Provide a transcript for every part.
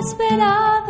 inesperado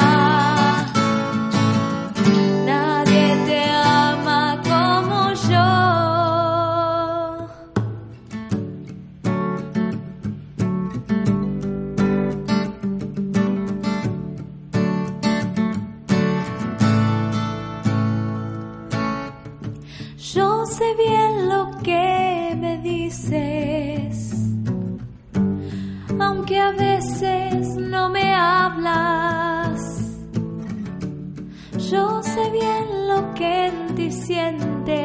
sé bien lo que me dices, aunque a veces no me hablas. Yo sé bien lo que en ti sientes